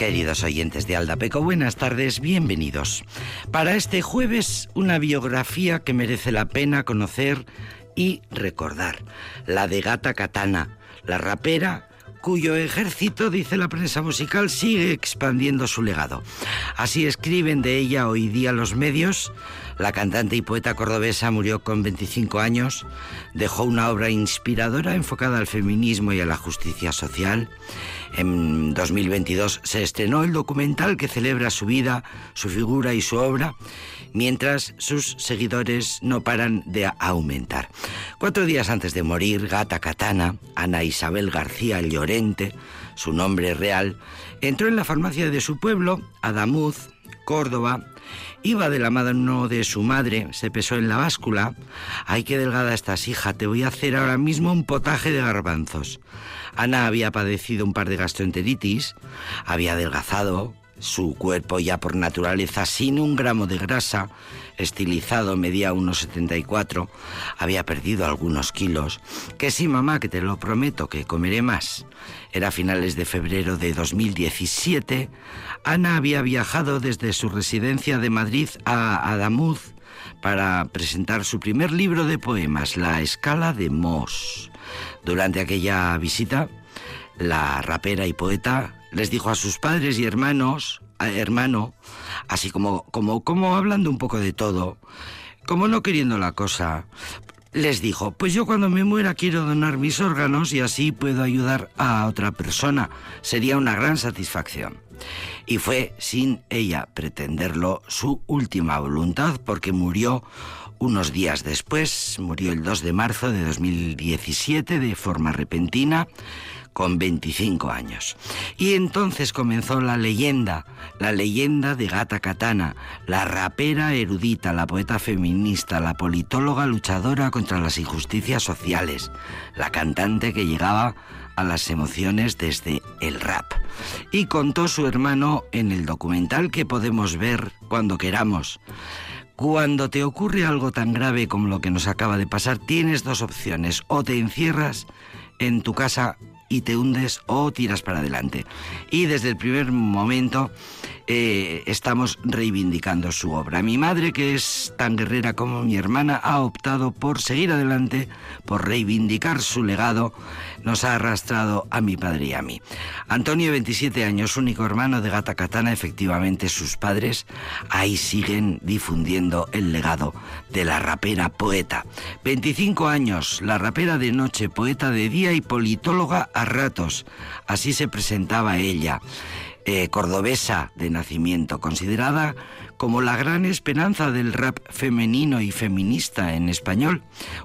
Queridos oyentes de Aldapeco, buenas tardes, bienvenidos. Para este jueves, una biografía que merece la pena conocer y recordar. La de Gata Katana, la rapera cuyo ejército, dice la prensa musical, sigue expandiendo su legado. Así escriben de ella hoy día los medios. La cantante y poeta cordobesa murió con 25 años, dejó una obra inspiradora enfocada al feminismo y a la justicia social. En 2022 se estrenó el documental que celebra su vida, su figura y su obra mientras sus seguidores no paran de aumentar. Cuatro días antes de morir, Gata Katana, Ana Isabel García Llorente, su nombre real, entró en la farmacia de su pueblo, Adamuz, Córdoba, iba de la mano de su madre, se pesó en la báscula. Ay, qué delgada estás, hija, te voy a hacer ahora mismo un potaje de garbanzos. Ana había padecido un par de gastroenteritis, había adelgazado, su cuerpo ya por naturaleza sin un gramo de grasa, estilizado, medía unos 74, había perdido algunos kilos. Que sí, mamá, que te lo prometo, que comeré más. Era finales de febrero de 2017. Ana había viajado desde su residencia de Madrid a Adamuz para presentar su primer libro de poemas, La escala de Moss. Durante aquella visita, la rapera y poeta les dijo a sus padres y hermanos, hermano, así como, como, como hablando un poco de todo, como no queriendo la cosa, les dijo, pues yo cuando me muera quiero donar mis órganos y así puedo ayudar a otra persona. Sería una gran satisfacción. Y fue, sin ella pretenderlo, su última voluntad porque murió unos días después, murió el 2 de marzo de 2017 de forma repentina con 25 años. Y entonces comenzó la leyenda, la leyenda de Gata Katana, la rapera erudita, la poeta feminista, la politóloga luchadora contra las injusticias sociales, la cantante que llegaba a las emociones desde el rap. Y contó su hermano en el documental que podemos ver cuando queramos. Cuando te ocurre algo tan grave como lo que nos acaba de pasar, tienes dos opciones. O te encierras en tu casa y te hundes o tiras para adelante. Y desde el primer momento eh, estamos reivindicando su obra. Mi madre, que es tan guerrera como mi hermana, ha optado por seguir adelante, por reivindicar su legado, nos ha arrastrado a mi padre y a mí. Antonio, 27 años, único hermano de Gata Katana, efectivamente sus padres ahí siguen difundiendo el legado de la rapera poeta. 25 años, la rapera de noche, poeta de día y politóloga a ratos. Así se presentaba ella. Eh, cordobesa de nacimiento, considerada como la gran esperanza del rap femenino y feminista en español,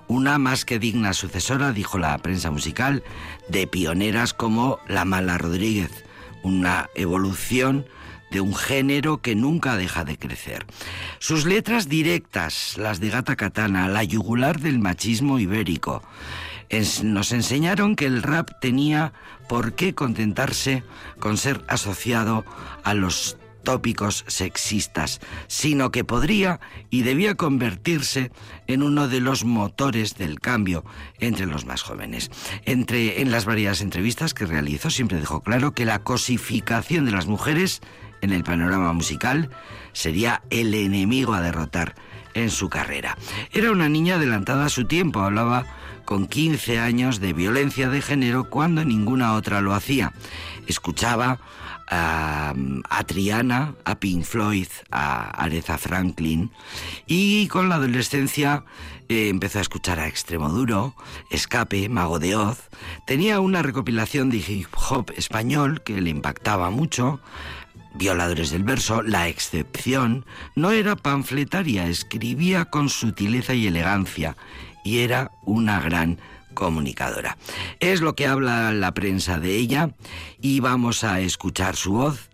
una más que digna sucesora, dijo la prensa musical, de pioneras como La Mala Rodríguez, una evolución de un género que nunca deja de crecer. Sus letras directas, las de Gata Katana, la yugular del machismo ibérico, nos enseñaron que el rap tenía por qué contentarse con ser asociado a los tópicos sexistas, sino que podría y debía convertirse en uno de los motores del cambio entre los más jóvenes. Entre en las varias entrevistas que realizó siempre dejó claro que la cosificación de las mujeres en el panorama musical sería el enemigo a derrotar en su carrera. Era una niña adelantada a su tiempo, hablaba con 15 años de violencia de género cuando ninguna otra lo hacía. Escuchaba a, Triana, a Pink Floyd, a Aretha Franklin y con la adolescencia eh, empezó a escuchar a Extremoduro, Escape, Mago de Oz. Tenía una recopilación de hip hop español que le impactaba mucho. Violadores del verso, La excepción, no era panfletaria, escribía con sutileza y elegancia y era una gran comunicadora. Es lo que habla la prensa de ella y vamos a escuchar su voz.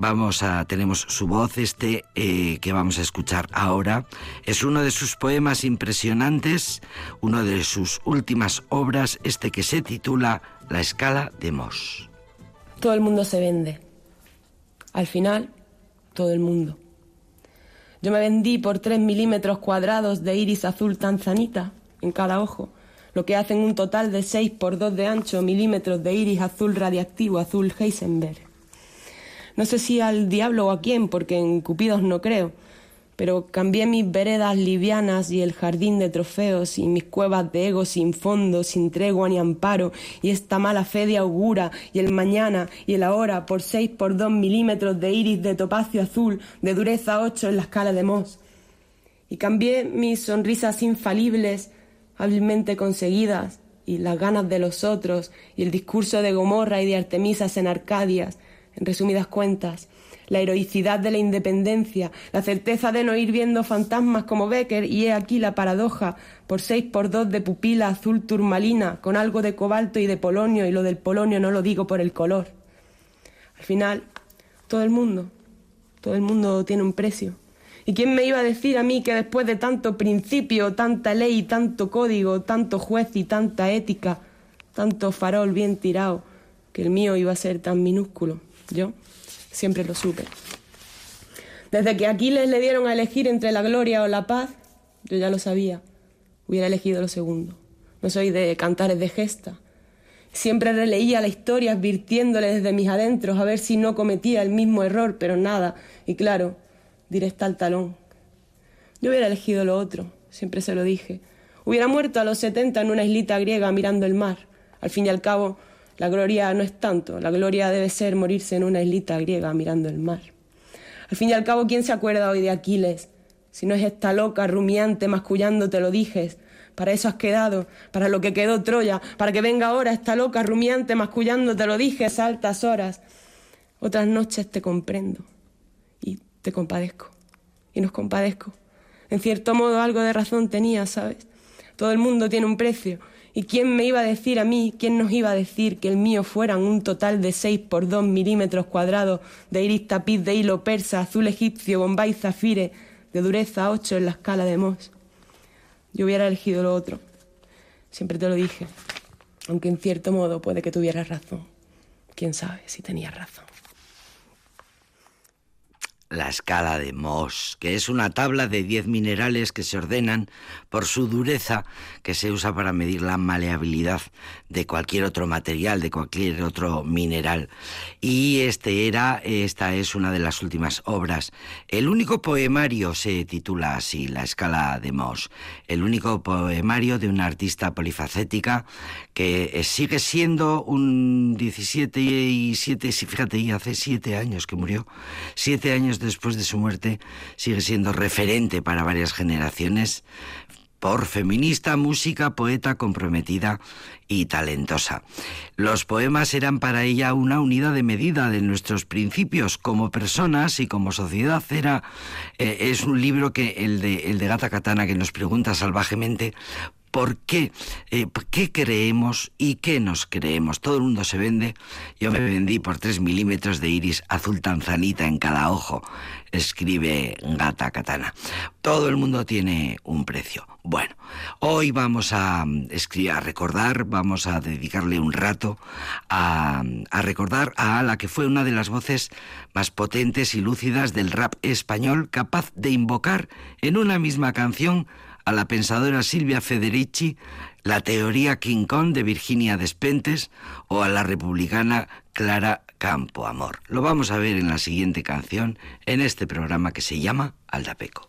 Vamos a tenemos su voz este eh, que vamos a escuchar ahora es uno de sus poemas impresionantes, una de sus últimas obras, este que se titula La escala de Moss. Todo el mundo se vende. Al final, todo el mundo. Yo me vendí por tres milímetros cuadrados de iris azul tanzanita en cada ojo, lo que hacen un total de 6 por 2 de ancho milímetros de iris azul radiactivo azul Heisenberg. No sé si al diablo o a quién, porque en Cupidos no creo pero cambié mis veredas livianas y el jardín de trofeos y mis cuevas de ego sin fondo, sin tregua ni amparo, y esta mala fe de augura, y el mañana y el ahora por seis por dos milímetros de iris de topacio azul, de dureza ocho en la escala de Moss. Y cambié mis sonrisas infalibles, hábilmente conseguidas, y las ganas de los otros, y el discurso de Gomorra y de Artemisas en Arcadias, en resumidas cuentas, la heroicidad de la independencia, la certeza de no ir viendo fantasmas como Becker, y he aquí la paradoja, por seis por dos de pupila azul turmalina, con algo de cobalto y de polonio, y lo del polonio no lo digo por el color. Al final, todo el mundo, todo el mundo tiene un precio. ¿Y quién me iba a decir a mí que después de tanto principio, tanta ley, tanto código, tanto juez y tanta ética, tanto farol bien tirado, que el mío iba a ser tan minúsculo? Yo siempre lo supe. Desde que Aquiles le dieron a elegir entre la gloria o la paz, yo ya lo sabía, hubiera elegido lo segundo. No soy de cantares de gesta. Siempre releía la historia advirtiéndole desde mis adentros a ver si no cometía el mismo error, pero nada. Y claro, directa al talón. Yo hubiera elegido lo otro, siempre se lo dije. Hubiera muerto a los 70 en una islita griega mirando el mar. Al fin y al cabo, la gloria no es tanto, la gloria debe ser morirse en una islita griega mirando el mar. Al fin y al cabo, ¿quién se acuerda hoy de Aquiles? Si no es esta loca rumiante mascullando te lo dijes, para eso has quedado, para lo que quedó Troya, para que venga ahora esta loca rumiante mascullando te lo dijes a altas horas. Otras noches te comprendo te compadezco y nos compadezco. En cierto modo algo de razón tenía, ¿sabes? Todo el mundo tiene un precio ¿Y quién me iba a decir a mí, quién nos iba a decir que el mío fueran un total de 6 por 2 milímetros cuadrados de iris tapiz de hilo persa, azul egipcio, bombay zafire, de dureza 8 en la escala de Moss? Yo hubiera elegido lo otro. Siempre te lo dije. Aunque en cierto modo puede que tuvieras razón. Quién sabe si tenías razón la escala de Mohs, que es una tabla de 10 minerales que se ordenan por su dureza, que se usa para medir la maleabilidad de cualquier otro material, de cualquier otro mineral. Y este era, esta es una de las últimas obras. El único poemario se titula así, La escala de Mohs. El único poemario de una artista polifacética que sigue siendo un 17 y 7, fíjate, y hace 7 años que murió, 7 años después de su muerte, sigue siendo referente para varias generaciones por feminista, música, poeta comprometida y talentosa. Los poemas eran para ella una unidad de medida de nuestros principios como personas y como sociedad. Era, eh, es un libro que el de, el de Gata Katana que nos pregunta salvajemente por qué, eh, qué creemos y qué nos creemos. Todo el mundo se vende. Yo me vendí por tres milímetros de iris azul tanzanita en cada ojo, escribe Gata Katana. Todo el mundo tiene un precio. Bueno, hoy vamos a, escribir, a recordar, vamos a dedicarle un rato a, a recordar a la que fue una de las voces más potentes y lúcidas del rap español, capaz de invocar en una misma canción a la pensadora Silvia Federici, la teoría King Kong de Virginia Despentes o a la republicana Clara Campo Amor. Lo vamos a ver en la siguiente canción en este programa que se llama Aldapeco.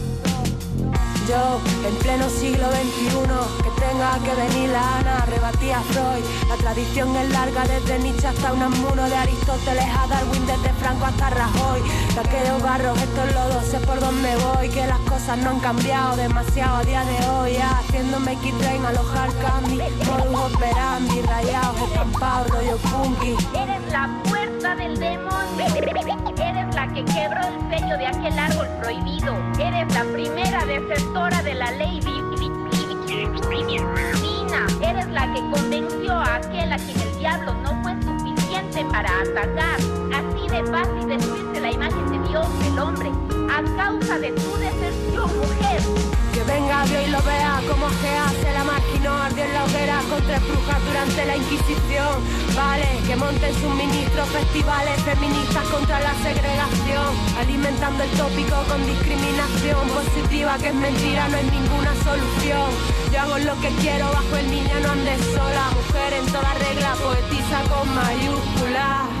Yo, en pleno siglo XXI, que tenga que venir la Ana, rebatía Freud. La tradición es larga desde Nietzsche hasta un amuno de Aristóteles a Darwin, desde Franco hasta Rajoy. De aquellos barros, estos lodos, sé por dónde voy, que las cosas no han cambiado demasiado a día de hoy. haciéndome kit train, alojar candy, modus operandi, rayados, estampados, rollo punky. Eres la fuerza del demonio. Que quebró el sello de aquel árbol prohibido. Eres la primera defensora de la ley divina. Eres la que convenció a aquel a quien el diablo no fue suficiente para atacar. Así de fácil destruirse la imagen de Dios, el hombre, a causa de tu deserción, mujer. Que venga Dios y lo vea como que hace la máquina ardió en la hoguera contra brujas durante la Inquisición. Vale, que monten sus ministros festivales feministas contra la segregación, alimentando el tópico con discriminación positiva que es mentira, no es ninguna solución. Yo hago lo que quiero bajo el niño, no andes sola, mujer en toda regla, poetiza con mayúsculas.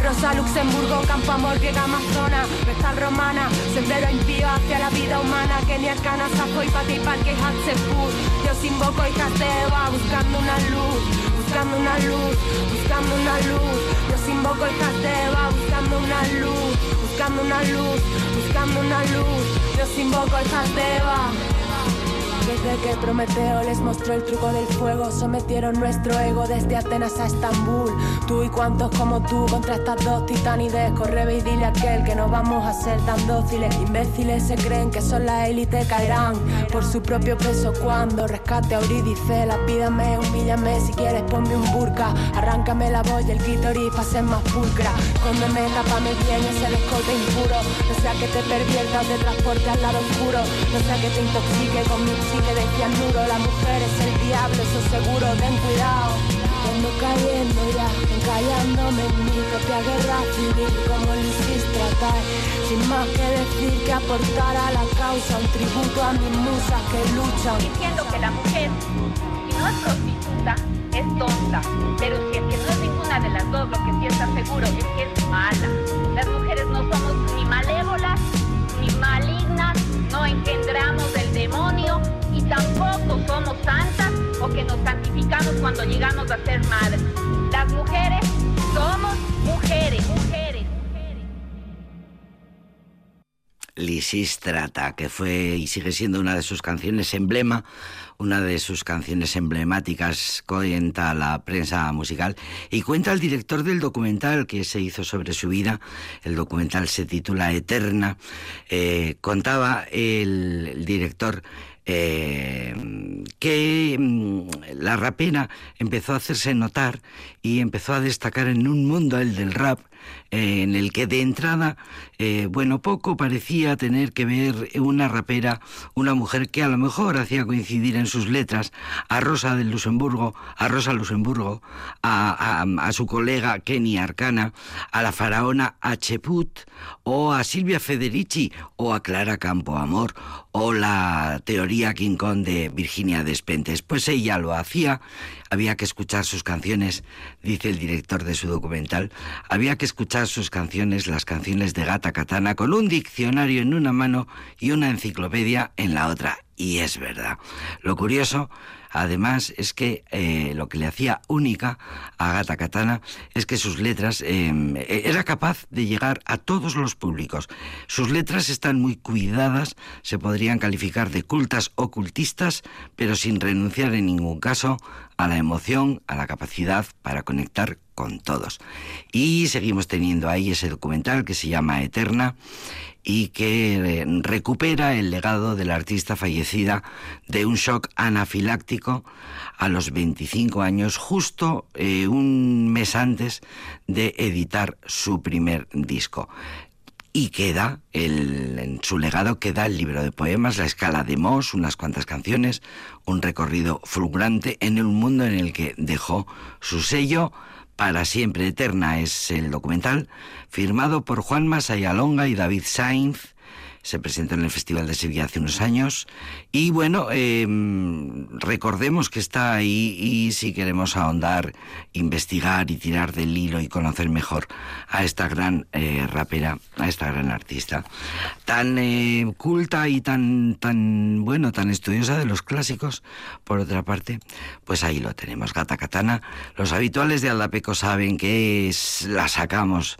Rosa, Luxemburgo, Campo Amor, Griega, Amazona, Vestal Romana, Sendero impío hacia la vida humana, Kenia, Cana, Sapo y Pati, Parque, Hatsepur. Yo sin boco y Jasteba, buscando una luz, buscando una luz, buscando una luz. Yo sin boco y Jasteba, buscando una luz, buscando una luz, buscando una luz. Yo sin boco y Jasteba. Desde que Prometeo les mostró el truco del fuego, sometieron nuestro ego desde Atenas a Estambul. Tú y cuantos como tú contra estas dos titanides. Corre y dile a aquel que no vamos a ser tan dóciles. Imbéciles se creen que son la élite, caerán por su propio peso cuando rescate a Eurídice. La pídame, humíllame, si quieres ponme un burka. Arráncame la voz y el clítoris para ser más pulcra. Cóndeme, tapame bien ese descote impuro. No sea que te perviertas de transporte al lado oscuro. No sea que te intoxique con mi que decía muro, la mujer es el diablo, eso seguro, ten cuidado. Ando cayendo ya, encallándome en mi propia guerra civil, como hiciste tratar, sin más que decir que aportar a la causa, un tributo a mis musas que luchan. Diciendo que la mujer, si no es prostituta, es tonta, pero si es que no es ninguna de las dos, lo que sí está seguro es que es mala. Las mujeres no somos ni malévolas, ni malignas, no engendramos tampoco somos santas o que nos santificamos cuando llegamos a ser madres. Las mujeres somos mujeres, mujeres. Lisístrata, que fue y sigue siendo una de sus canciones emblema, una de sus canciones emblemáticas, cuenta la prensa musical y cuenta el director del documental que se hizo sobre su vida. El documental se titula Eterna. Eh, contaba el director eh, que mm, la rapera empezó a hacerse notar y empezó a destacar en un mundo, el del rap, eh, en el que de entrada, eh, bueno, poco parecía tener que ver una rapera, una mujer que a lo mejor hacía coincidir en sus letras a Rosa del Luxemburgo, a Rosa Luxemburgo, a, a, su colega Kenny Arcana, a la faraona Acheput, o a Silvia Federici, o a Clara Campoamor, o la teoría King Kong de Virginia Despentes. Pues ella lo hacía, había que escuchar sus canciones, dice el director de su documental, había que escuchar sus canciones, las canciones de Gata Katana, con un diccionario en una mano y una enciclopedia en la otra. Y es verdad. Lo curioso Además, es que eh, lo que le hacía única a Gata Katana es que sus letras em, e, era capaz de llegar a todos los públicos. Sus letras están muy cuidadas, se podrían calificar de cultas o cultistas, pero sin renunciar en ningún caso a la emoción, a la capacidad para conectar con todos. Y seguimos teniendo ahí ese documental que se llama Eterna y que eh, recupera el legado de la artista fallecida de un shock anafiláctico a los 25 años, justo eh, un mes antes de editar su primer disco. Y queda, en su legado queda el libro de poemas, la escala de Moss, unas cuantas canciones, un recorrido fulgurante en un mundo en el que dejó su sello para siempre eterna es el documental, firmado por Juan Masayalonga y David Sainz, se presentó en el Festival de Sevilla hace unos años. Y bueno, em, recordemos que está ahí y si queremos ahondar, investigar y tirar del hilo y conocer mejor a esta gran eh, rapera, a esta gran artista, tan eh, culta y tan, tan, bueno, tan estudiosa de los clásicos, por otra parte, pues ahí lo tenemos, Gata Katana. Los habituales de Aldapeco saben que la sacamos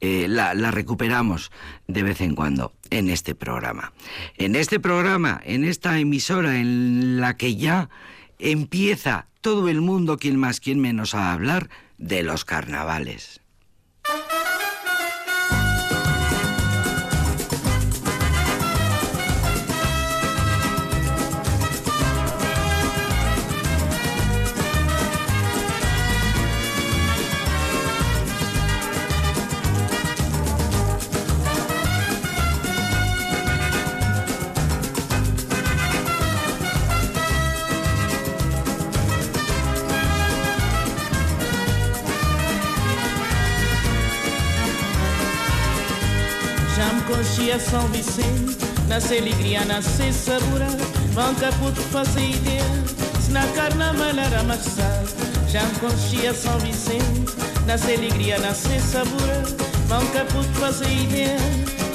eh, la, la, recuperamos de vez en cuando en este programa. En este programa, en esta emisora en la que ya empieza todo el mundo, quien más, quien menos, a hablar de los carnavales. nasce alegria, nasce sabura Manca puto fazer ideia. Se na carna malara massa Já conchia São Vicente. Na alegria nasce sabura Manca puto fazer ideia.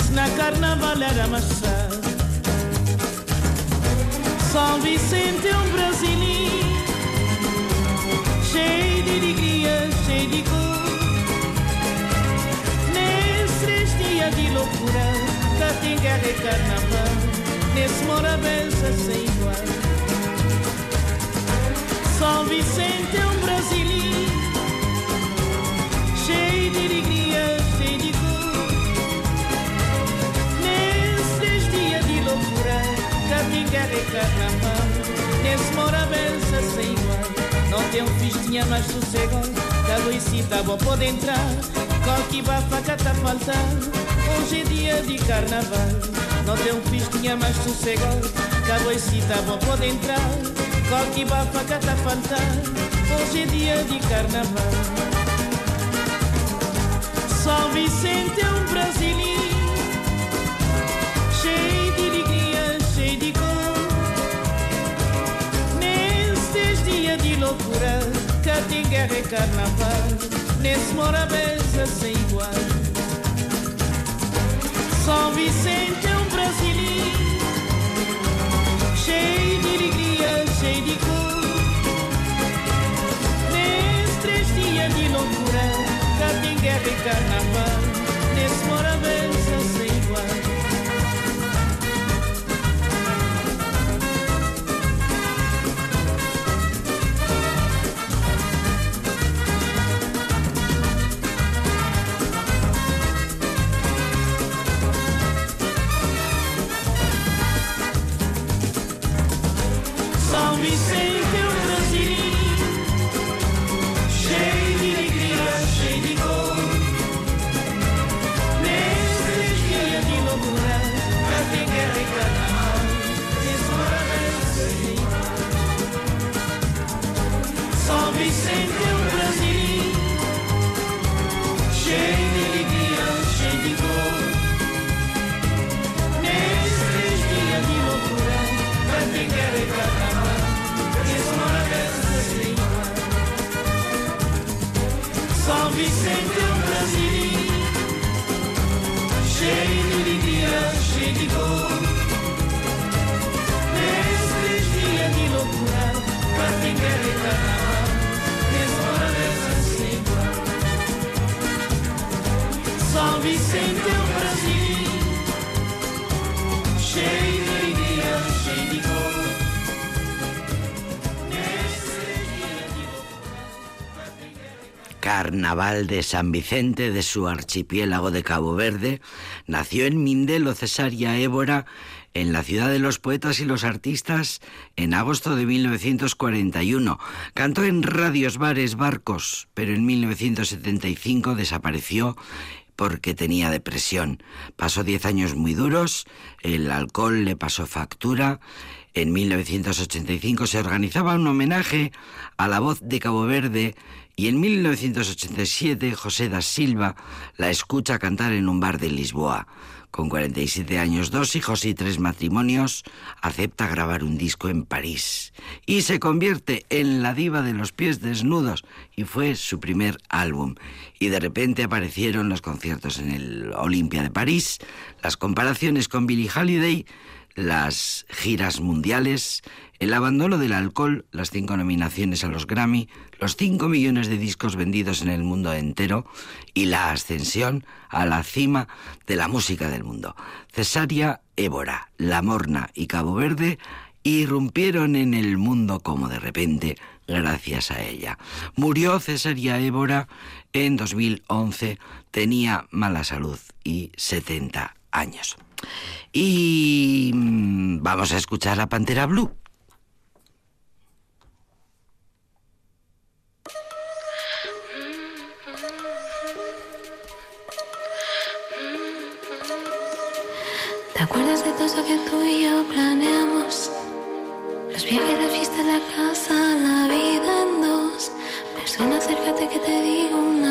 Se na carna malara massa. São Vicente é um brasileiro Cheio de alegria, cheio de cor. Tem guerra e carnaval Nesse Morabeza sem igual. São Vicente é um brasileiro Cheio de alegria, cheio de cor. Nesses dias de loucura Cá tem guerra e carnaval Nesse Morabeza sem igual. Não tem um festinha mais sossego Da Luisita vou pode entrar. Qualquer bafaca tá faltando Hoje é dia de carnaval. Não tem um festinha mais sossegado Caboicita bom pode entrar. Qualquer bafaca tá faltar Hoje é dia de carnaval. São Vicente é um brasileiro. Cheio de alegria, cheio de cor. Nesses dias de loucura Cá tem guerra e carnaval. Nesse morabeza sem igual são Vicente é um brasileiro cheio de alegria, cheio de cor. Nesses três dias de loucura, cá tem guerra e carnaval, nesse moravença sem carnaval de San Vicente de su archipiélago de Cabo Verde, nació en Mindelo Cesaria Évora, en la ciudad de los poetas y los artistas, en agosto de 1941. Cantó en radios, bares, barcos, pero en 1975 desapareció porque tenía depresión. Pasó diez años muy duros, el alcohol le pasó factura. En 1985 se organizaba un homenaje a la voz de Cabo Verde y en 1987 José da Silva la escucha cantar en un bar de Lisboa. Con 47 años, dos hijos y tres matrimonios, acepta grabar un disco en París y se convierte en la diva de los pies desnudos y fue su primer álbum. Y de repente aparecieron los conciertos en el Olimpia de París, las comparaciones con Billie Holiday, las giras mundiales, el abandono del alcohol, las cinco nominaciones a los Grammy, los cinco millones de discos vendidos en el mundo entero y la ascensión a la cima de la música del mundo. Cesaria Évora, La Morna y Cabo Verde irrumpieron en el mundo como de repente gracias a ella. Murió Cesaria Évora en 2011, tenía mala salud y 70 años. Y mm, vamos a escuchar a Pantera Blue. ¿Te acuerdas de todo eso que tú y yo planeamos? Los viajes, la fiesta, la casa, la vida en dos. Persona, acércate que te digo una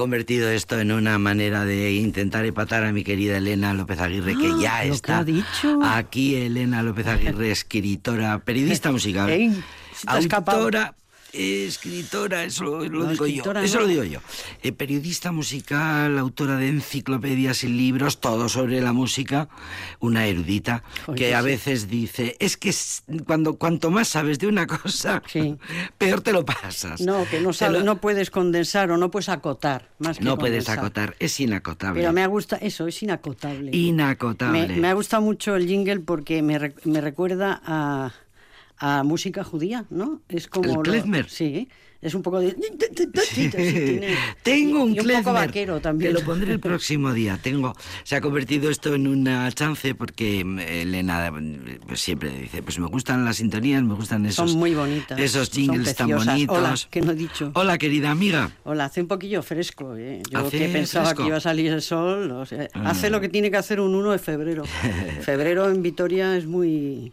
convertido esto en una manera de intentar empatar a mi querida Elena López Aguirre, que ya Ah, lo que está ha dicho. aquí. Elena López Aguirre, escritora, periodista musical, Ey, autora, escritora, eso lo, No, digo yo. Eso lo digo yo. Eh, periodista musical, autora de enciclopedias y libros, todo sobre la música, una erudita Oye, que a veces dice, es que cuando cuanto más sabes de una cosa, Sí. peor te lo pasas. No, que no, lo- puedes condensar o no puedes acotar. Más que no puedes condensar. acotar, es inacotable. Pero me ha gustado, eso, es inacotable. Inacotable. Me, me ha gustado mucho el jingle porque me, me recuerda a, a música judía, ¿no? Es como ¿El lo- klezmer? sí, es un poco de... sí, tiene- Tengo un y un klezmer poco vaquero también. Que lo pondré el próximo día. Tengo, se ha convertido esto en una chance porque mm, Elena pues, siempre dice, pues me gustan las sintonías, me gustan esos, Son muy bonitas, esos jingles tan bonitos. Hola, que no he dicho. Hola, querida amiga. Hola, hace un poquillo fresco, ¿eh? Yo Hace que pensaba fresco. que iba a salir el sol, o sea, Ah. hace lo que tiene que hacer un 1 de febrero. febrero en Vitoria es muy...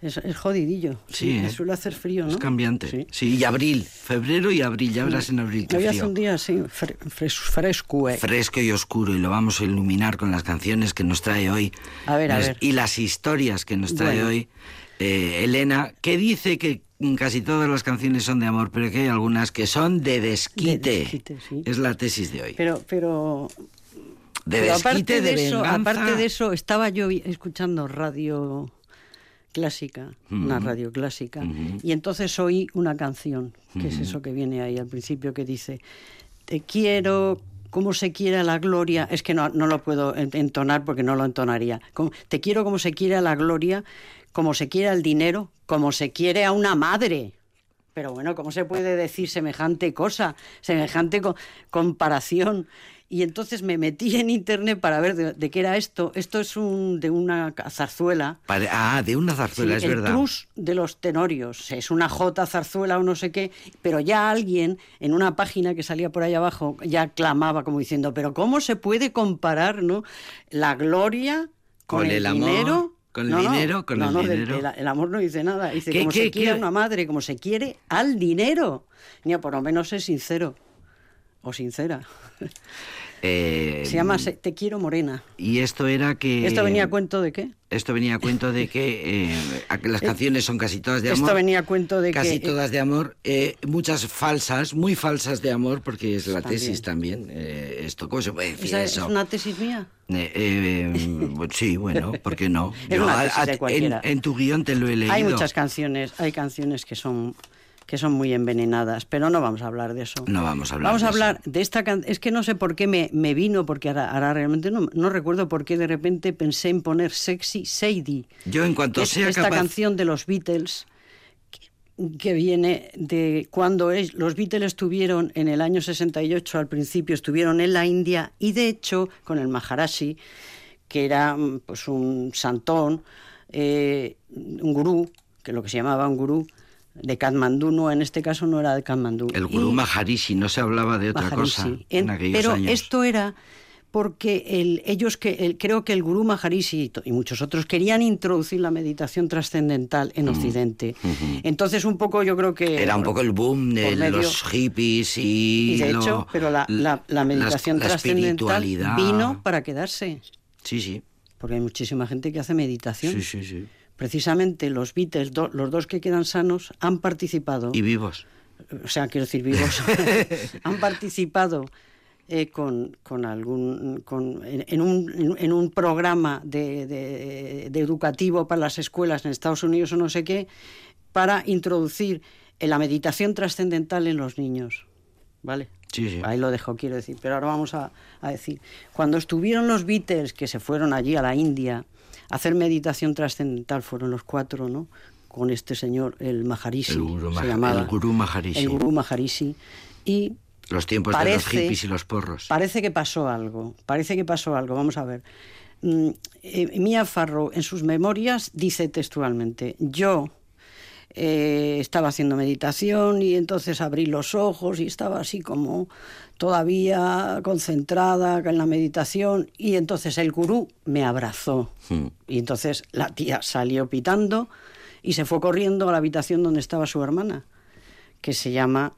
Es, es jodidillo. Sí, ¿eh? Suele hacer frío, ¿no? Es cambiante. Sí. Sí. y abril, febrero y abril, ya verás en abril Hoy hace un día así, fre- fres- fresco, ¿eh? Fresco y oscuro y lo vamos a iluminar con las canciones que nos trae hoy. A ver, a ver. Y las historias que nos trae Bueno. hoy eh, Elena, que dice que casi todas las canciones son de amor, pero que hay algunas que son de desquite. De desquite, sí. Es la tesis de hoy. Pero, pero, de desquite, aparte de, de eso, venganza. aparte de eso, estaba yo escuchando radio clásica, una radio clásica, y entonces oí una canción, que es eso que viene ahí al principio, que dice, te quiero como se quiere a la gloria, es que no, no lo puedo en- entonar porque no lo entonaría, Como- te quiero como se quiere a la gloria, como se quiere al dinero, como se quiere a una madre. Pero bueno, ¿cómo se puede decir semejante cosa, semejante co- comparación? Y entonces me metí en internet para ver de, de qué era esto. Esto es un, de una zarzuela. Pare- Ah, de una zarzuela, Sí, es el verdad. cruz de los tenorios. Es una J zarzuela o no sé qué. Pero ya alguien en una página que salía por ahí abajo ya clamaba como diciendo, pero ¿cómo se puede comparar ¿no? la gloria con, Con el amor, dinero? con el No, no, dinero, con no, el no, dinero. del- el amor no dice nada. Dice, ¿Qué- como se quiere a una madre, como se quiere al dinero. Mira, por lo menos es sincero. O sincera. Eh, Se llama Te quiero morena. Y esto era que... ¿Esto venía a cuento de qué? Esto venía a cuento de que eh, a las canciones son casi todas de amor. Esto venía a cuento de casi que- todas de amor, eh, muchas falsas, muy falsas de amor, porque es la También. tesis también. eh, esto, ¿cómo se puede decir ¿Esa eso? es una tesis mía? Eh, eh, pues sí, bueno, ¿por qué no? Es una tesis de en, cualquiera. en tu guion te lo he leído. Hay muchas canciones, hay canciones que son que son muy envenenadas, pero no vamos a hablar de eso. No vamos a hablar Vamos a hablar de esta canción. Es que no sé por qué me, me vino, porque ahora, ahora realmente no, no recuerdo por qué de repente pensé en poner Sexy Sadie. Yo en cuanto Es sea esta capaz... canción de los Beatles que, que viene de cuando es- los Beatles estuvieron en el año 68, al principio estuvieron en la India y de hecho con el Maharashi, que era mm, pues un santón, eh, un gurú, que lo que se llamaba un gurú de Katmandú, no, en este caso no era de Katmandú. El gurú Y- Maharishi, no se hablaba de otra Maharishi. cosa En- en pero años. esto era porque el- ellos que el- creo que el gurú Maharishi y muchos otros querían introducir la meditación trascendental en Occidente. Entonces un poco yo creo que Era un poco el boom de medio- los hippies y... y de lo- hecho, pero la, la- la meditación trascendental vino para quedarse, Sí, sí. porque hay muchísima gente que hace meditación. Sí, sí, sí. Precisamente los Beatles, do- los dos que quedan sanos, han participado Y vivos. o sea, quiero decir, vivos, han participado eh, con, con algún, con, en, en un, en un programa de, de- de educativo para las escuelas en Estados Unidos o no sé qué, para introducir en la meditación trascendental en los niños. ¿Vale? Sí, sí. Ahí lo dejo, quiero decir. Pero ahora vamos a, a decir, cuando estuvieron los Beatles, que se fueron allí a la India, hacer meditación trascendental, fueron los cuatro, ¿no? Con este señor, el Maharishi, El gurú se Mah- llamaba. el gurú Maharishi. El gurú Maharishi. Y Los tiempos de los Parece- hippies y los porros. Parece que pasó algo, parece que pasó algo, vamos a ver. Mm, eh, Mia Farrow en sus memorias dice textualmente, yo eh, estaba haciendo meditación y entonces abrí los ojos y estaba así como todavía concentrada en la meditación y entonces el gurú me abrazó Hmm. y entonces la tía salió pitando y se fue corriendo a la habitación donde estaba su hermana que se llama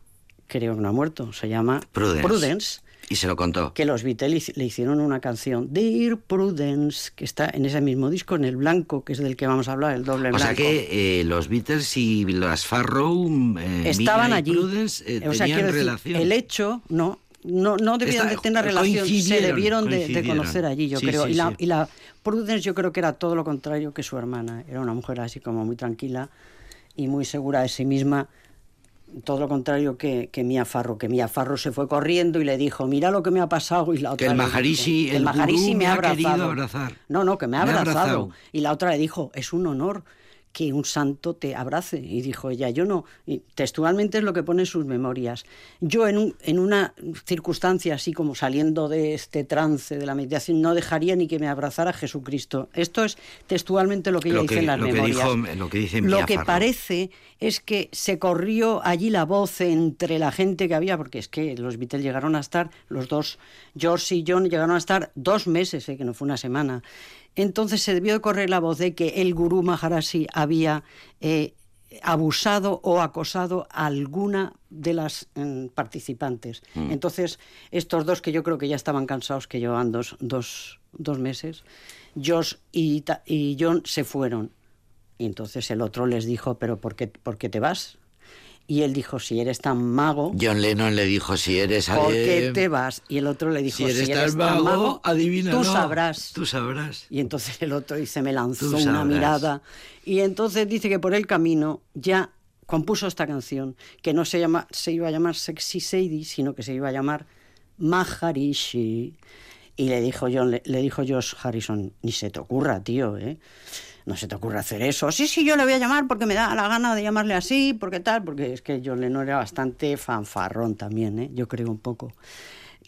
creo que no ha muerto, se llama Prudence. Prudence Y se lo contó. que los Beatles le hicieron una canción, Dear Prudence, que está en ese mismo disco, en el blanco, que es del que vamos a hablar, el doble O blanco. sea que eh, los Beatles y las Farrow, eh, Estaban y allí. Prudence, eh, o sea, tenían decir, relación. el hecho, no, no, no debían de tener relación, se debieron de- conocer allí, yo Sí, creo. sí, y, la, sí. y la Prudence yo creo que era todo lo contrario que su hermana. Era una mujer así como muy tranquila y muy segura de sí misma. Todo lo contrario que, que Mia Farro, que Mia Farro se fue corriendo y le dijo, mira lo que me ha pasado. Y la otra el le Maharishi, dijo, el Maharishi gurú me ha me ha querido abrazado. abrazar. No, no, que me ha Me ha abrazado. abrazado. Y la otra le dijo, es un honor que un santo te abrace. Y dijo ella, yo no. Y textualmente es lo que pone en sus memorias. Yo en, un- en una circunstancia así como saliendo de este trance de la meditación, no dejaría ni que me abrazara Jesucristo. Esto es textualmente lo que ella Lo dice que- en las lo que memorias. dijo- lo que dice Lo que parece es que se corrió allí la voz entre la gente que había, porque es que los Beatles llegaron a estar, los dos, George y John, llegaron a estar dos meses, eh, que no fue una semana. Entonces se debió de correr la voz de que el gurú Maharashi había eh, abusado o acosado a alguna de las mm, participantes. Entonces, estos dos que yo creo que ya estaban cansados, que llevaban dos, dos, dos meses, Josh y, y John se fueron. Y entonces el otro les dijo, pero ¿por qué, por qué te vas? Y él dijo, si eres tan mago, John Lennon le dijo, si eres... ¿por qué te vas? Y el otro le dijo, Si eres, tan tan mago, adivina. tú sabrás. Tú sabrás. Y entonces el otro dice, me lanzó una mirada. Y entonces dice que por el camino ya compuso esta canción, que no se, llama, se iba a llamar Sexy Sadie, sino que se iba a llamar Maharishi. Y le dijo, John, le, le dijo Josh Harrison, ni se te ocurra, tío, ¿eh? No se te ocurra hacer eso. Sí, sí, yo le voy a llamar porque me da la gana de llamarle así, porque tal, porque es que John Lennon era bastante fanfarrón también, ¿eh? Yo creo un poco.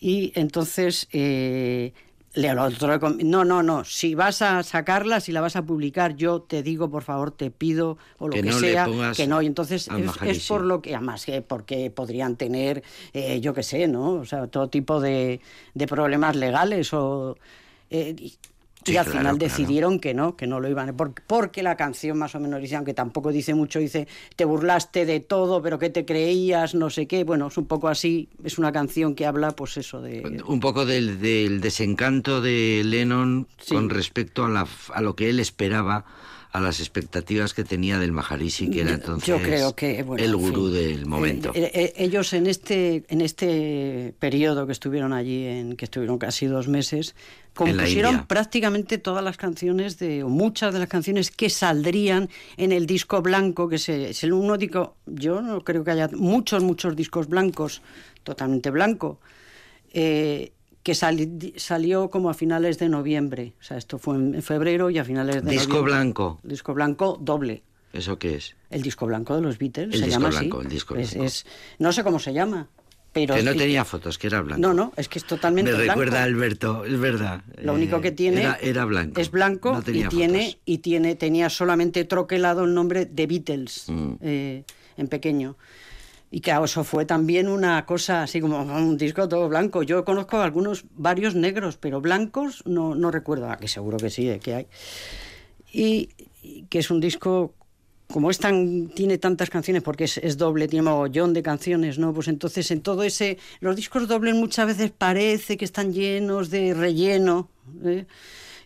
Y entonces eh, le al otro no, no, no, si vas a sacarla, si la vas a publicar, yo te digo, por favor, te pido, o lo Que que, no le sea, que no. Y entonces es, por lo que, además, que porque podrían tener, eh, yo qué sé, ¿no? O sea, todo tipo de, de problemas legales o... eh, Sí, y al claro, final claro. decidieron que no, que no lo iban a... por- Porque la canción más o menos dice, aunque tampoco dice mucho, dice, te burlaste de todo, pero ¿qué te creías? No sé qué. Bueno, es un poco así, es una canción que habla, pues eso, de... Un poco del, del desencanto de Lennon Sí. con respecto a, la, a lo que él esperaba, a las expectativas que tenía del Maharishi, que era entonces Yo creo que bueno, el en fin, gurú del momento. ellos en este en este periodo que estuvieron allí, en que estuvieron casi dos meses, compusieron prácticamente todas las canciones de o muchas de las canciones que saldrían en el disco blanco, que se- es el único. Yo no creo que haya muchos muchos discos blancos, totalmente blanco. eh, que sali- salió como a finales de noviembre. O sea, esto fue en febrero y a finales de Disco noviembre. blanco. Disco blanco doble. ¿Eso qué es? El disco blanco de los Beatles El se disco llama blanco, así. el disco blanco. es- no sé cómo se llama, pero que no tenía fotos, que era blanco. no, no, es que es totalmente Me blanco. recuerda a Alberto, es verdad. Lo Eh, único que tiene Era, era blanco. es blanco no y tiene fotos. y tiene tenía solamente troquelado el nombre de Beatles Mm. eh, en pequeño. Y que eso fue también una cosa así como un disco todo blanco. Yo conozco algunos, varios negros, pero blancos no, no recuerdo. Ah, que seguro que sí, que hay. Y, y que es un disco, como es tan, tiene tantas canciones, porque es, es doble, tiene mogollón de canciones, ¿no? Pues entonces en todo ese, los discos dobles muchas veces parece que están llenos de relleno, ¿eh?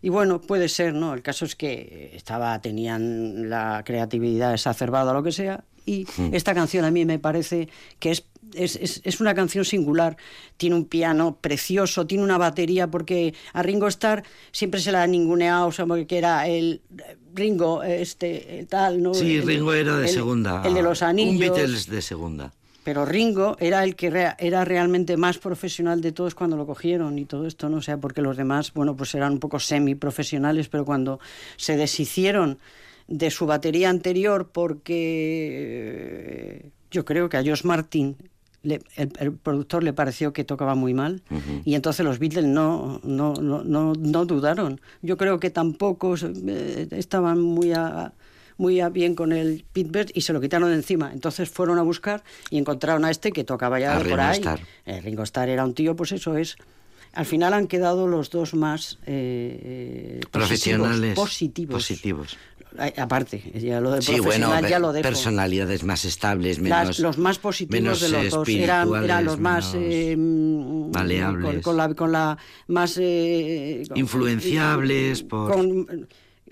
Y bueno, puede ser, ¿no? El caso es que estaba, tenían la creatividad exacerbada o lo que sea, y esta canción a mí me parece que es es, es, es una canción singular. Tiene un piano precioso, tiene una batería, porque a Ringo Starr siempre se la ha ninguneado, o sea, porque era el Ringo, este, el tal, ¿no? Sí, El- Ringo era de el- segunda. El de los Un anillos. Beatles de segunda. Pero Ringo era el que era realmente más profesional de todos cuando lo cogieron y todo esto, ¿no? O sea, porque los demás, bueno, pues eran un poco semi-profesionales, pero cuando se deshicieron de su batería anterior, porque eh, yo creo que a Josh Martin, le- el, el productor, le pareció que tocaba muy mal, y entonces los Beatles no, no, no, no, no dudaron. Yo creo que tampoco eh, estaban muy a muy a bien con el Pete Best y se lo quitaron de encima. Entonces fueron a buscar y encontraron a este que tocaba ya A por Ringo ahí. Starr. Eh, Ringo Starr era un tío, pues eso es. Al final han quedado los dos más eh, Profesionales. positivos. Positivos. Aparte, ya lo de Sí, bueno, profesional pe- ya lo dejo. personalidades más estables, Las- menos... los más positivos menos de los dos eran, eran los más eh, mm, maleables. con, con la, con la más eh, con- Influenciables por-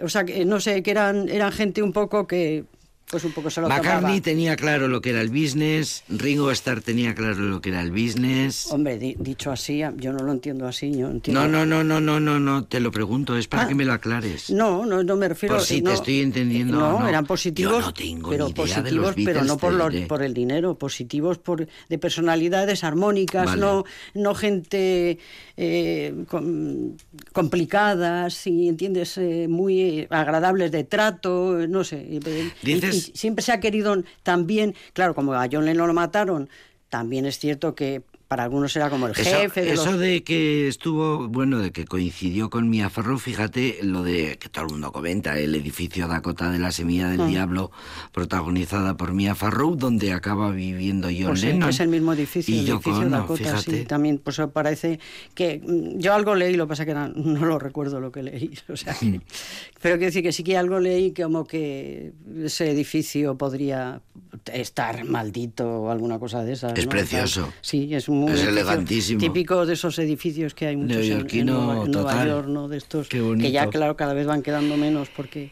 o sea que no sé que eran eran gente un poco que pues un poco se lo McCartney tomaba. tenía claro lo que era el business, Ringo Starr tenía claro lo que era el business. Hombre, di- dicho así, yo no lo entiendo así. Yo entiendo... No, no, no, no, no, no, no, te lo pregunto, es para Ah. que me lo aclares. No, no, no me refiero. Por si no, te estoy entendiendo, No, no. eran Yo positivos. no tengo pero ni idea de positivos, pero no por, el dinero, positivos por de personalidades armónicas, Vale. no, no gente eh, com- complicada, si entiendes, eh, muy agradables de trato, eh, no sé. Y- Dices- siempre se ha querido también, claro, como a John Lennon lo mataron, también es cierto que para algunos era como el Eso, jefe de eso los de que estuvo, bueno, de que coincidió con Mia Farrow, fíjate lo de que todo el mundo comenta, el edificio Dakota de la Semilla del Mm. Diablo, protagonizada por Mia Farrow, donde acaba viviendo John Pues sí, Lennon. es el mismo edificio, y el Yoko edificio Ono, Dakota, fíjate. sí, también pues parece que mm, yo algo leí, lo que pasa que era- no lo recuerdo lo que leí, o sea, que- pero quiero decir que sí que algo leí como que ese edificio podría estar maldito o alguna cosa de esas. Es ¿no? precioso. Sí, es muy Es elegantísimo. Típico de esos edificios que hay muchos en- en, Neoyorquino Nueva, en Nueva total. York, ¿no? De estos que ya claro cada vez van quedando menos porque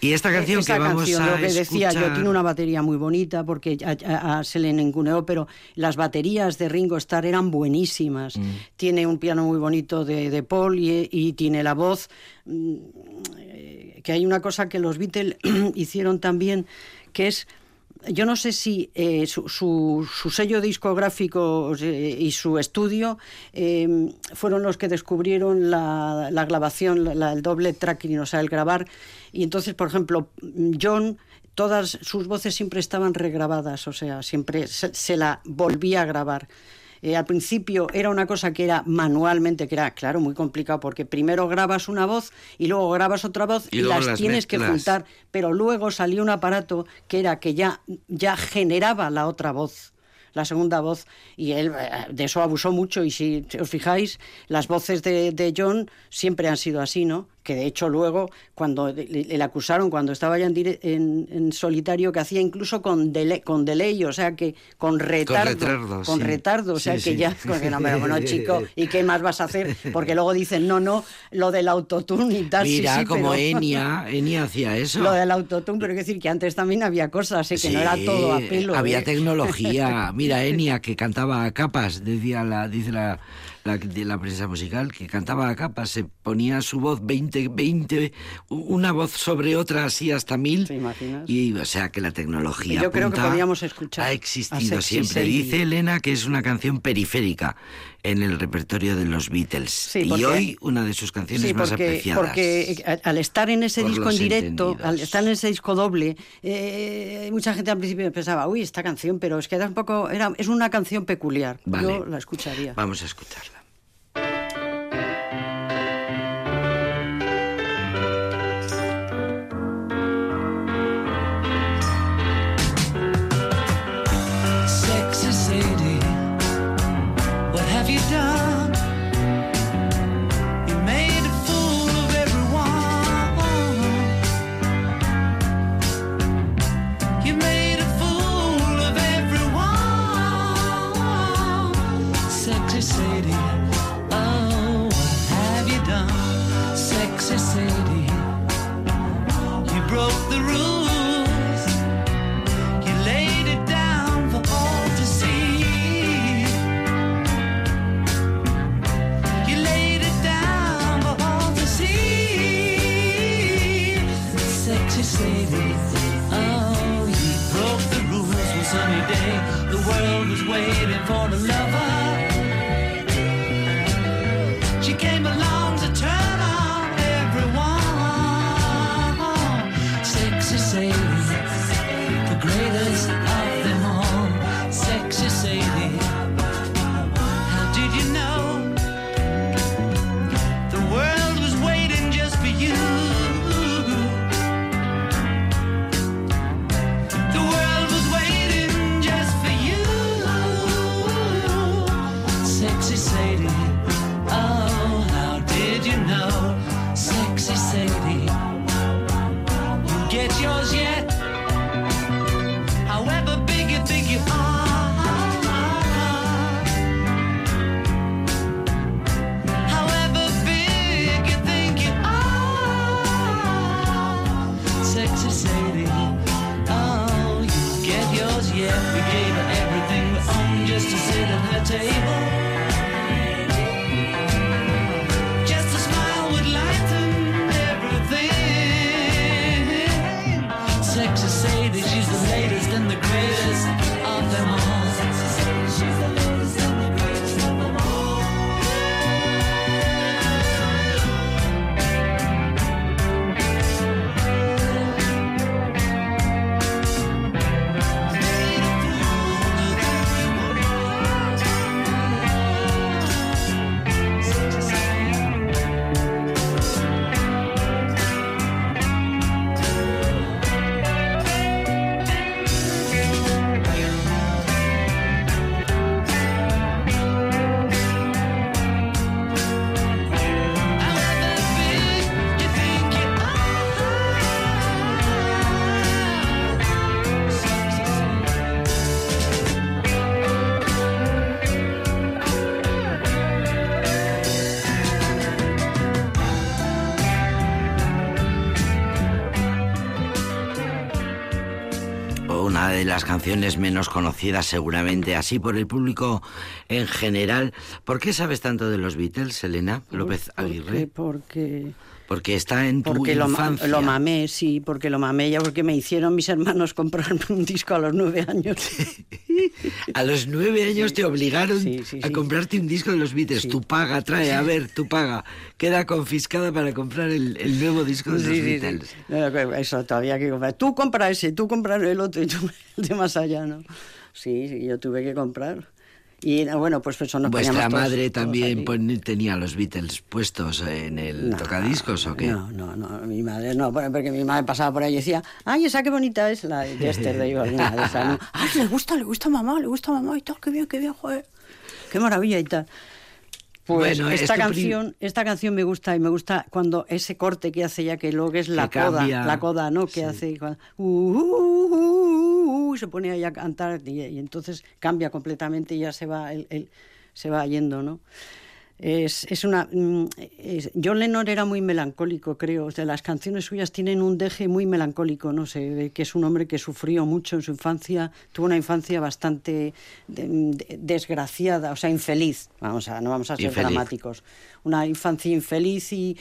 Y esta canción esa que vamos canción, a lo que decía yo, tiene una batería muy bonita porque a, a- a- se le ninguneó, pero las baterías de Ringo Starr eran buenísimas. Mm. Tiene un piano muy bonito de, de Paul y, y tiene la voz. mm, eh, Que hay una cosa que los Beatles hicieron también, que es yo no sé si eh, su, su- su sello discográfico eh, y su estudio eh, fueron los que descubrieron la, la grabación, la- el doble tracking, o sea, el grabar. Y entonces, por ejemplo, John, todas sus voces siempre estaban regrabadas, o sea, siempre se, se la volvía a grabar. Eh, al principio era una cosa que era manualmente, que era, claro, muy complicado, porque primero grabas una voz y luego grabas otra voz Y las, las tienes que juntar pero luego salió un aparato que era que ya, ya generaba la otra voz, la segunda voz, y él eh, de eso abusó mucho. Y si os fijáis, las voces de, de John siempre han sido así, ¿no? Que de hecho luego, cuando le, le acusaron, cuando estaba ya en, en, en solitario, que hacía incluso con, delay, con delay, o sea, que con retardo. retardo, con sí. retardo, o sea, Sí, que sí. ya, con no, pero bueno, chico, ¿y qué más vas a hacer? Porque luego dicen, no, no, lo del autotune y tal. Mira, como pero- Enya, Enya hacía eso. lo del autotune, pero hay que decir que antes también había cosas, ¿eh? que no era todo a pelo. Había ¿eh? tecnología. Mira, Enya, que cantaba a capas, decía la, dice la, la, de la prensa musical, que cantaba a capas, se ponía su voz 20, 20, una voz sobre otra así hasta mil. ¿Te imaginas? Y o sea que la tecnología Yo creo que punta podríamos escuchar ha existido siempre. Dice Elena que es una canción periférica en el repertorio de los Beatles. Sí, y hoy una de sus canciones Sí, más apreciadas. porque eh, al estar en ese disco en directo, entendidos. al estar en ese disco doble, eh, mucha gente al principio pensaba, uy, esta canción, pero es que era un poco, era, es una canción peculiar. Vale. Yo la escucharía. Vamos a escucharla. Waiting for the canciones menos conocidas seguramente así por el público en general. ¿Por qué sabes tanto de los Beatles, Elena López Aguirre? Porque, Porque está en tu porque lo, infancia. lo mamé, sí, porque lo mamé ya, porque me hicieron mis hermanos comprarme un disco a los nueve años. A los nueve años te obligaron Sí, sí, a comprarte un disco de los Beatles. Tu paga, trae, a ver, tu paga. Queda confiscada para comprar el, el nuevo disco de los Sí, sí, sí. Beatles. Eso todavía hay que comprar. Tú compra ese, tú compra el otro y tú el de más allá, ¿no? Sí, sí, yo tuve que comprar. Y bueno, pues eso nos ¿Vuestra madre todos también tenía los Beatles puestos en el No, tocadiscos o qué? No, no, no, mi madre no, porque mi madre pasaba por ahí y decía, ay, esa qué bonita es la de Yesterday o alguna de esas, ¿no? Ay, le gusta, le gusta a mamá, le gusta a mamá y tal, qué bien, qué bien, joder, qué maravilla y tal. Pues Bueno, esta canción, esta canción me gusta y me gusta cuando ese corte que hace ya que luego es la coda, cambia, la coda, ¿no? Que sí. hace cuando, uh, uh, uh, uh, uh, se pone ahí a cantar y, y entonces cambia completamente y ya se va el, el- se va yendo, ¿no? Es, es una mm, es- John Lennon era muy melancólico, creo. O sea, las canciones suyas tienen un deje muy melancólico, no sé, que es un hombre que sufrió mucho en su infancia, tuvo una infancia bastante de- de- desgraciada, o sea, infeliz. Vamos a, no vamos a ser Infeliz. dramáticos. Una infancia infeliz y,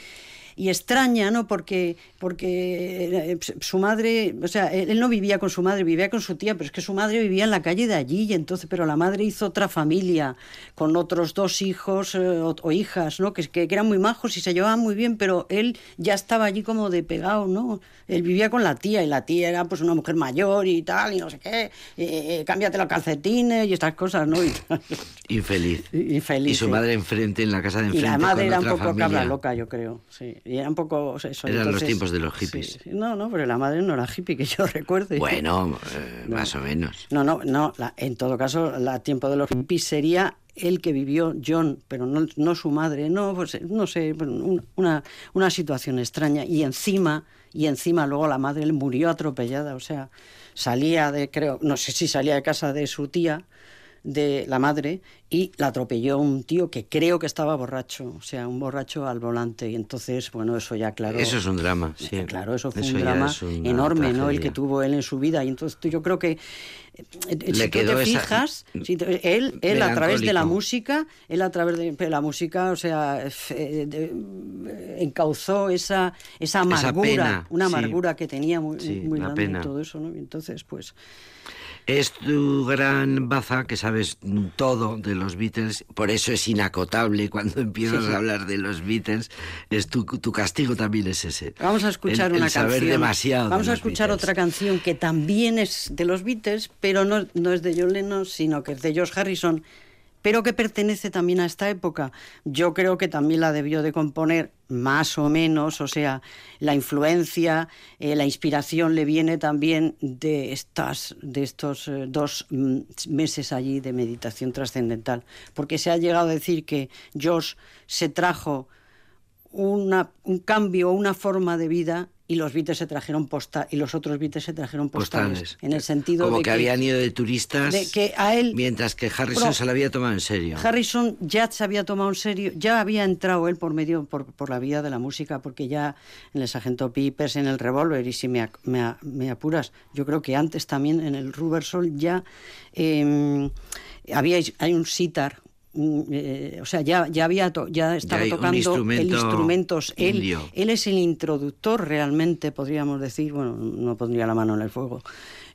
y extraña, ¿no? Porque, porque eh, su madre, o sea, él no vivía con su madre, vivía con su tía, pero es que su madre vivía en la calle de allí, y entonces, pero la madre hizo otra familia con otros dos hijos eh, o, o hijas, ¿no? Que, que, eran muy majos y se llevaban muy bien, pero él ya estaba allí como de pegado, ¿no? Él vivía con la tía y la tía era pues una mujer mayor y tal, y no sé qué, eh, cámbiate los calcetines y estas cosas, ¿no? Y, Infeliz. y feliz. Y su sí. madre enfrente, en la casa de Y enfrente. la madre con era un poco familia. cabra loca, yo creo. Sí. Y era un poco. o sea, eso, Eran los entonces- tiempos de los hippies. sí. No, no, pero la madre no era hippie, que yo recuerde. Bueno, eh, más o menos. No, no, no. la- en todo caso, la tiempo de los hippies sería el que vivió John, pero no, no su madre. No, pues no sé, pues, un- una, una situación extraña. Y encima, y encima luego la madre murió atropellada. O sea, salía de, creo, no sé si salía de casa de su tía de la madre y la atropelló un tío que creo que estaba borracho, o sea, un borracho al volante. Y entonces, bueno, eso ya, claro. Eso es un drama, sí. Eh, Claro, eso fue Eso un drama es enorme, ¿no? El que tuvo él en su vida. Y entonces yo creo que eh, Le si tú quedó te fijas, si te- él, él a través de la música, él a través de la música, o sea, eh, encauzó esa, esa amargura, pena, una sí. amargura que tenía muy, Sí, muy grande y pena. todo eso, ¿no? Y entonces, pues, Es tu gran baza que sabes todo de los Beatles, por eso es inacotable cuando empiezas a hablar de los Beatles. Es tu, tu castigo también es ese. Vamos a escuchar El- el una saber canción. demasiado. de Vamos a escuchar Beatles. otra canción que también es de los Beatles, pero no, no es de John Lennon, sino que es de George Harrison, pero que pertenece también a esta época. Yo creo que también la debió de componer más o menos, o sea, la influencia, eh, la inspiración le viene también de estas, de estos eh, dos mm, meses allí de meditación trascendental, porque se ha llegado a decir que George se trajo un cambio, una forma de vida y los Beatles se trajeron posta y los otros Beatles se trajeron postales, Postales. en el sentido Como de que, habían ido de turistas, de que a él mientras que Harrison se lo había tomado en serio. Harrison ya se había tomado en serio, ya había entrado él por medio, por, por la vía de la música, porque ya en el Sargento Pipers, en el Revolver, y si me, apuras, yo creo que antes también en el Rubber Soul ya eh, había, hay un sitar. Mm, eh, o sea, ya, ya había to- ya estaba tocando instrumento el instrumentos. Él, él es el introductor realmente, podríamos decir, bueno, no pondría la mano en el fuego,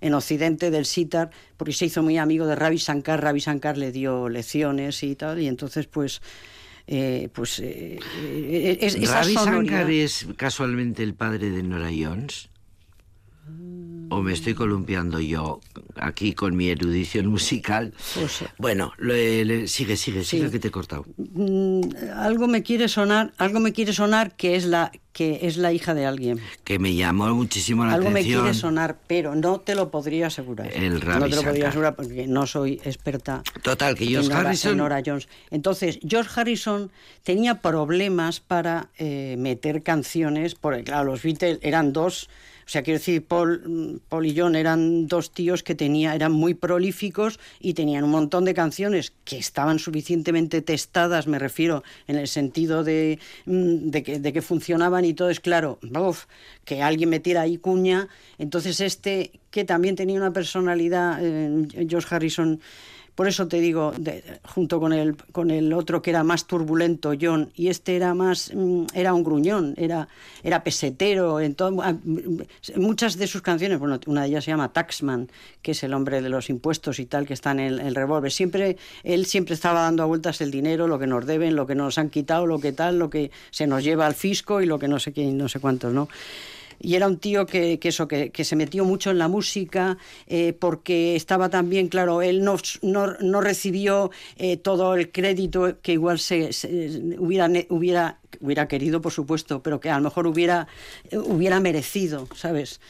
en Occidente del sitar, porque se hizo muy amigo de Ravi Shankar, Ravi Shankar le dio lecciones y tal, y entonces pues... eh, pues eh, eh, es, ¿Ravi Shankar es casualmente el padre de Nora Jones? ¿O me estoy columpiando yo aquí con mi erudición musical? Pues, eh, Bueno, le- le- sigue, sigue, sigue Sí. que te he cortado. Mm, algo me quiere sonar, algo me quiere sonar que es la que es la hija de alguien. Que me llamó muchísimo la Algo me atención. quiere sonar, pero no te lo podría asegurar. El no Ravi te lo podría Shankar. asegurar porque no soy experta Total, que en George Nora, Harrison... en Nora Jones. Entonces, George Harrison tenía problemas para eh, meter canciones, porque claro, los Beatles eran dos, o sea, quiero decir, Paul, Paul y John eran dos tíos que tenía, eran muy prolíficos y tenían un montón de canciones que estaban suficientemente testadas, me refiero, en el sentido de, mm, de, que, de que funcionaban y todo es claro, uf, que alguien metiera ahí cuña. Entonces, este, que también tenía una personalidad, eh, George Harrison, por eso te digo, de- junto con el, con el otro que era más turbulento, John, y este era más, mm, era un gruñón, era, era pesetero. En todo- ah, mm, muchas de sus canciones, bueno, una de ellas se llama Taxman, que es el hombre de los impuestos y tal, que está en el, el revólver. Siempre, él siempre estaba dando a vueltas el dinero, lo que nos deben, lo que nos han quitado, lo que tal, lo que se nos lleva al fisco y lo que no sé qué, y no sé cuántos, ¿no? Y era un tío que, que eso, que, que se metió mucho en la música, eh, porque estaba también, claro, él no, no, no recibió eh, todo el crédito que igual se, se- hubiera, hubiera, hubiera querido, por supuesto, pero que a lo mejor hubiera, eh, hubiera merecido, ¿sabes?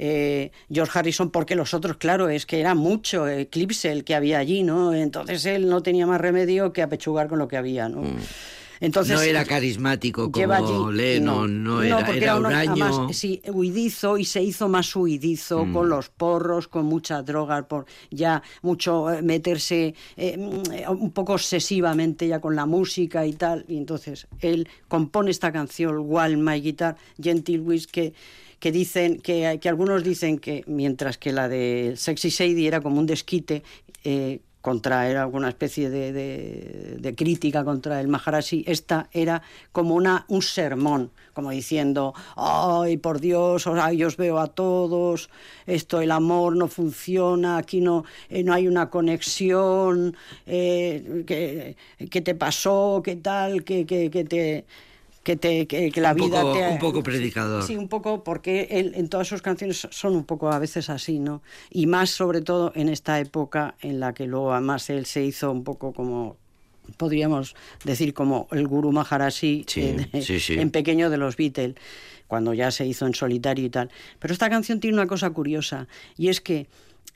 Eh, George Harrison, porque los otros, claro, es que era mucho Eclipse el que había allí, ¿no? Entonces él no tenía más remedio que apechugar con lo que había, ¿no? Entonces, no era carismático como allí- Lennon, no, era, porque era uno- huraño. además, sí, huidizo y se hizo más huidizo Mm. con los porros, con mucha droga, por ya mucho eh, meterse eh, mm, un poco obsesivamente ya con la música y tal. Y entonces él compone esta canción, While My Guitar, Gentle Wish, que que dicen que, que algunos dicen que mientras que la de Sexy Sadie era como un desquite eh, contra era alguna especie de, de- crítica contra el Maharashi. Esta era como una un sermón como diciendo ay por Dios ay, os veo a todos esto el amor no funciona aquí no eh, no hay una conexión eh, ¿qué, qué te pasó qué tal que, que, que te que, te, que, que la Un vida poco- te un poco predicador. Sí, un poco porque él en todas sus canciones son un poco a veces así, ¿no? Y más sobre todo en esta época en la que luego además él se hizo un poco como podríamos decir como el gurú Maharashi Sí, eh, de- sí, sí. en pequeño de los Beatles cuando ya se hizo en solitario y tal. Pero esta canción tiene una cosa curiosa y es que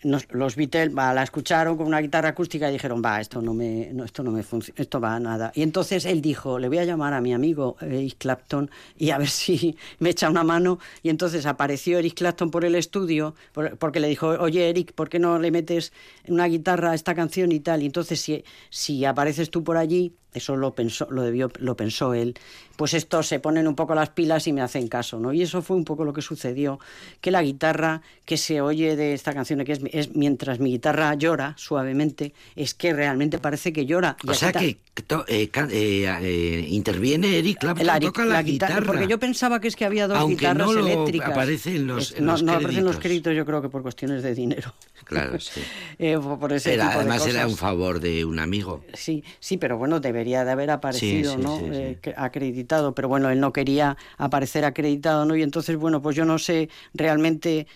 los Beatles la escucharon con una guitarra acústica y dijeron, va, esto no me, no, esto no me funciona, esto va a nada. Y entonces él dijo, le voy a llamar a mi amigo Eric Clapton y a ver si me echa una mano. Y entonces apareció Eric Clapton por el estudio, por- porque le dijo, oye Eric, ¿por qué no le metes una guitarra a esta canción y tal? Y entonces si, si apareces tú por allí, eso lo pensó, lo debió, lo pensó él, pues estos se ponen un poco las pilas y me hacen caso, ¿no? Y eso fue un poco lo que sucedió, que la guitarra que se oye de esta canción, que es, es mientras mi guitarra llora suavemente, es que realmente parece que llora. O sea que to- eh, eh, eh, interviene Eric Clapton, la, toca la, guitarra. Porque yo pensaba que es que había dos Aunque guitarras no lo eléctricas. aparece en los- Es- en no, los no aparecen los créditos. yo creo que por cuestiones de dinero. Claro, sí. Por por ese Era- tipo de además era un favor de un amigo. Sí, sí, pero bueno, debería de haber aparecido, sí, ¿no? sí. Eh, acreditado, pero bueno, él no quería aparecer acreditado, ¿no? Y entonces, bueno, pues yo no sé realmente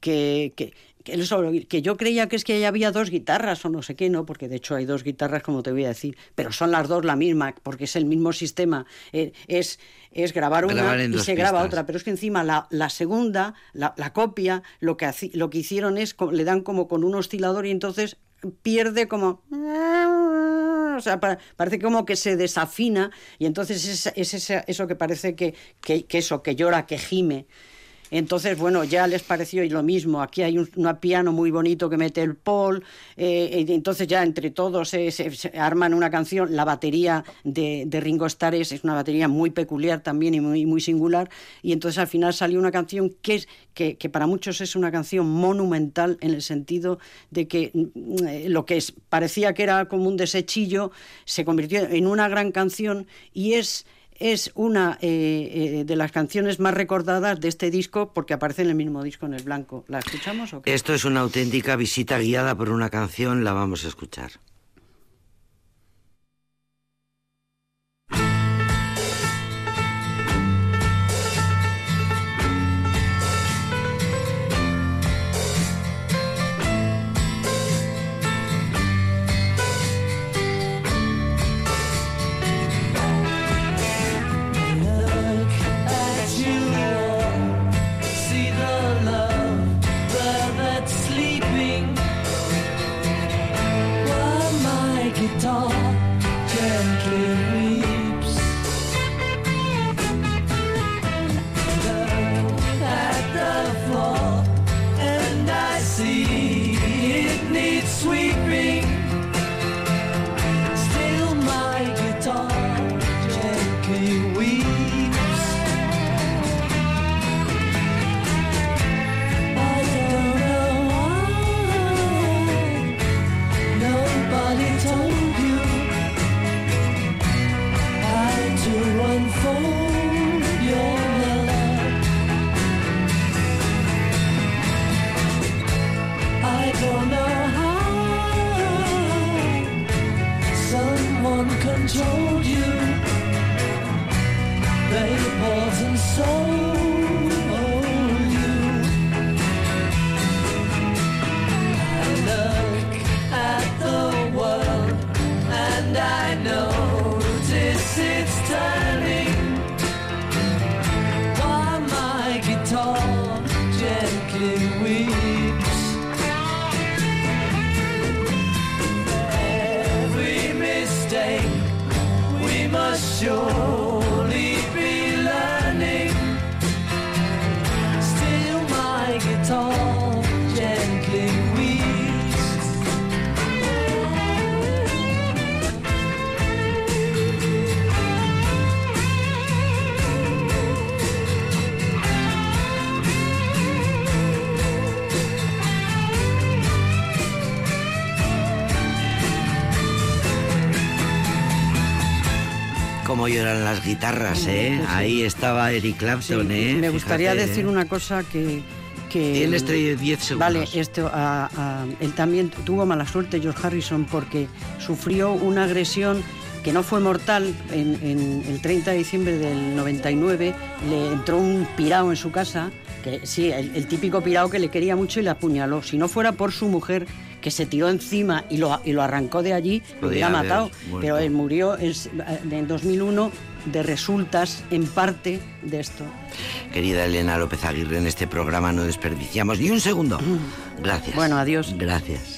que, que, que, yo creía que es que ya había dos guitarras o no sé qué, ¿no? Porque de hecho hay dos guitarras, como te voy a decir, pero son las dos la misma, porque es el mismo sistema. Eh, es, es grabar una Grabar y se graba otra, pero es que encima la, la segunda, la, la copia, lo que, lo que hicieron es, le dan como con un oscilador y entonces pierde como... O sea, pa- parece como que se desafina y entonces es, es eso que parece que, que, que eso, que llora, que gime. Entonces, bueno, ya les pareció y lo mismo. Aquí hay un piano muy bonito que mete el Paul. eh, entonces ya entre todos se, se- arman una canción. La batería de, Ringo Starr es, una batería muy peculiar también y muy, muy singular. Y entonces al final salió una canción que, es, que, para muchos es una canción monumental en el sentido de que mm, lo que parecía que era como un desechillo se convirtió en una gran canción y es es una eh, eh, de las canciones más recordadas de este disco porque aparece en el mismo disco en el blanco. ¿La escuchamos o qué? Esto es una auténtica visita guiada por una canción, la vamos a escuchar. Controlled you. Bought and sold Cómo lloran las guitarras, ¿eh? Ahí estaba Eric Clapton, ¿eh? Me gustaría Fíjate, decir ¿eh? una cosa que... que Tienes tre- 10 segundos. Vale, esto, a- a- él también tuvo mala suerte, George Harrison, porque sufrió una agresión que no fue mortal. En, en el 30 de diciembre del 99 le entró un pirao en su casa, que sí, el, el típico pirao que le quería mucho y le apuñaló. Si no fuera por su mujer, que se tiró encima y lo, y lo arrancó de allí, lo hubiera matado. muerto. Pero él murió en, en 2001 de resultas, en parte, de esto. Querida Elena López Aguirre, en este programa no desperdiciamos ni un segundo. Gracias. Bueno, adiós. Gracias.